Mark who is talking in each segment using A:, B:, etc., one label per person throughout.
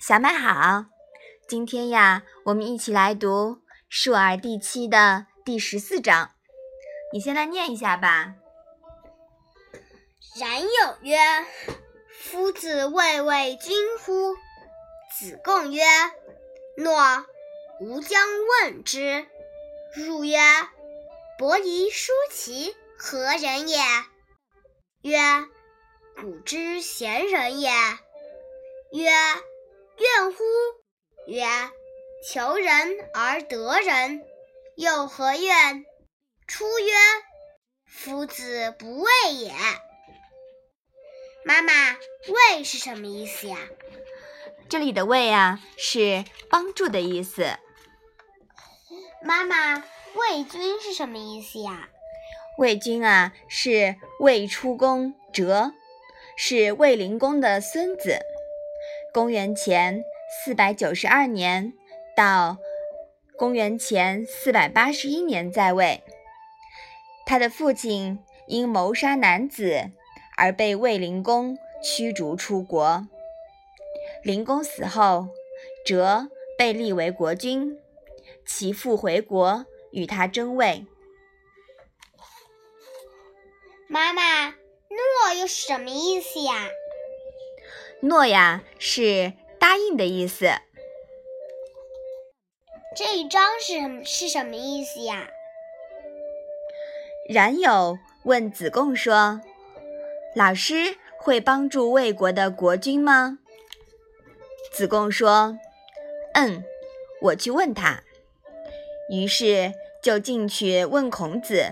A: 小麦好，今天呀，我们一起来读《述而》第七的第十四章。你先来念一下吧。
B: 冉有曰：“夫子谓为君乎？”子贡曰：“诺，吾将问之。”入曰：“伯夷叔齐何人也？”曰：“古之贤人也。”曰：“怨乎？”曰：“求人而得人，又何怨？”出曰：“夫子不畏也。”妈妈，“畏”是什么意思呀？
A: 这里的“畏”啊，是帮助的意思。
B: 妈妈，“魏军”是什么意思呀？
A: 魏军啊，是魏出公哲，是魏灵公的孙子。公元前四百九十二年到公元前四百八十一年在位。他的父亲因谋杀男子而被卫灵公驱逐出国。灵公死后，哲被立为国君，其父回国与他争位。
B: 妈妈，诺又是什么意思呀？
A: 诺呀，是答应的意思。
B: 这一章是是什么意思呀？
A: 冉有问子贡说：“老师会帮助魏国的国君吗？”子贡说：“嗯，我去问他。”于是就进去问孔子。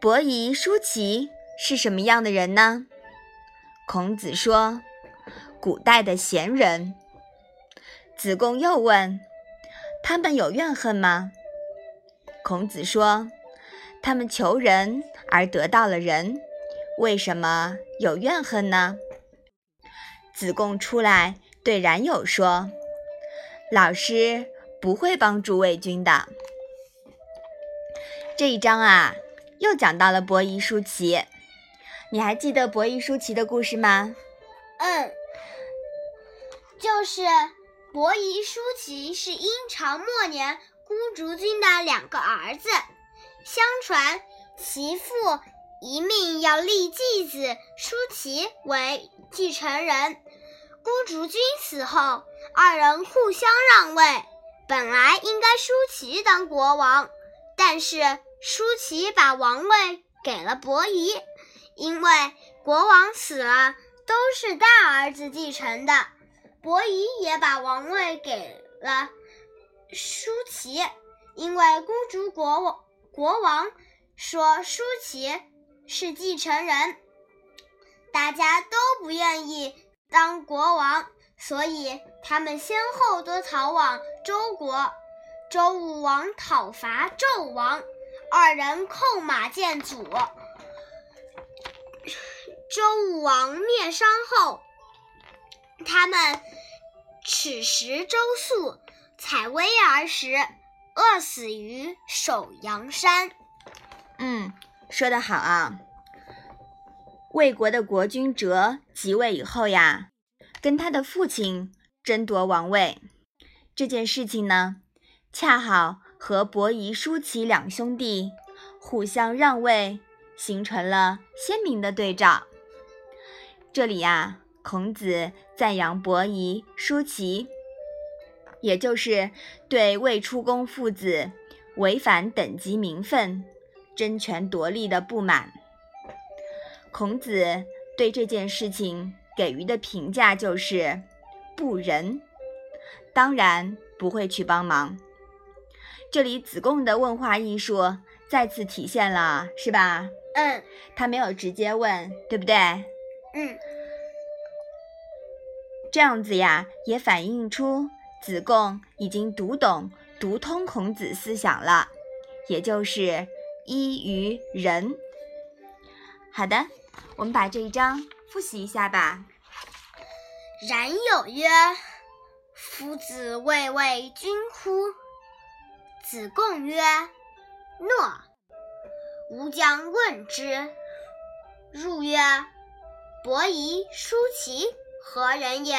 A: 伯夷、叔齐是什么样的人呢？孔子说：“古代的贤人。”子贡又问：“他们有怨恨吗？”孔子说：“他们求人而得到了人，为什么有怨恨呢？”子贡出来对冉有说：“老师不会帮助魏军的。”这一章啊。又讲到了伯夷叔齐，你还记得伯夷叔齐的故事吗？
B: 嗯，就是伯夷叔齐是殷朝末年孤竹君的两个儿子，相传其父一命要立继子叔齐为继承人，孤竹君死后，二人互相让位，本来应该叔齐当国王，但是。舒淇把王位给了伯夷，因为国王死了都是大儿子继承的。伯夷也把王位给了舒淇，因为孤竹国王国王说舒淇是继承人，大家都不愿意当国王，所以他们先后都逃往周国。周武王讨伐纣王。二人叩马见祖。周武王灭商后，他们耻食周粟，采薇而食，饿死于首阳山。
A: 嗯，说得好啊！魏国的国君哲即位以后呀，跟他的父亲争夺王位，这件事情呢，恰好。和伯夷、叔齐两兄弟互相让位，形成了鲜明的对照。这里呀，孔子赞扬伯夷、叔齐，也就是对未出宫父子违反等级名分、争权夺利的不满。孔子对这件事情给予的评价就是不仁，当然不会去帮忙。这里子贡的问话艺术再次体现了，是吧？
B: 嗯，
A: 他没有直接问，对不对？
B: 嗯，
A: 这样子呀，也反映出子贡已经读懂、读通孔子思想了，也就是依于仁。好的，我们把这一章复习一下吧。
B: 冉有曰：“夫子未为君乎？”子贡曰：“诺，吾将问之。”入曰：“伯夷、叔齐何人也？”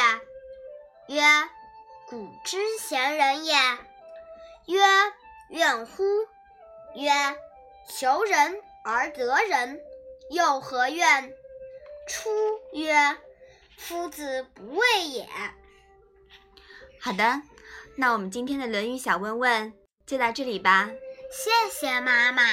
B: 曰：“古之贤人也。”曰：“怨乎？”曰：“求人而得人，又何怨？”出曰：“夫子不畏也。”
A: 好的，那我们今天的《论语》小问问就到这里吧。
B: 谢谢妈妈。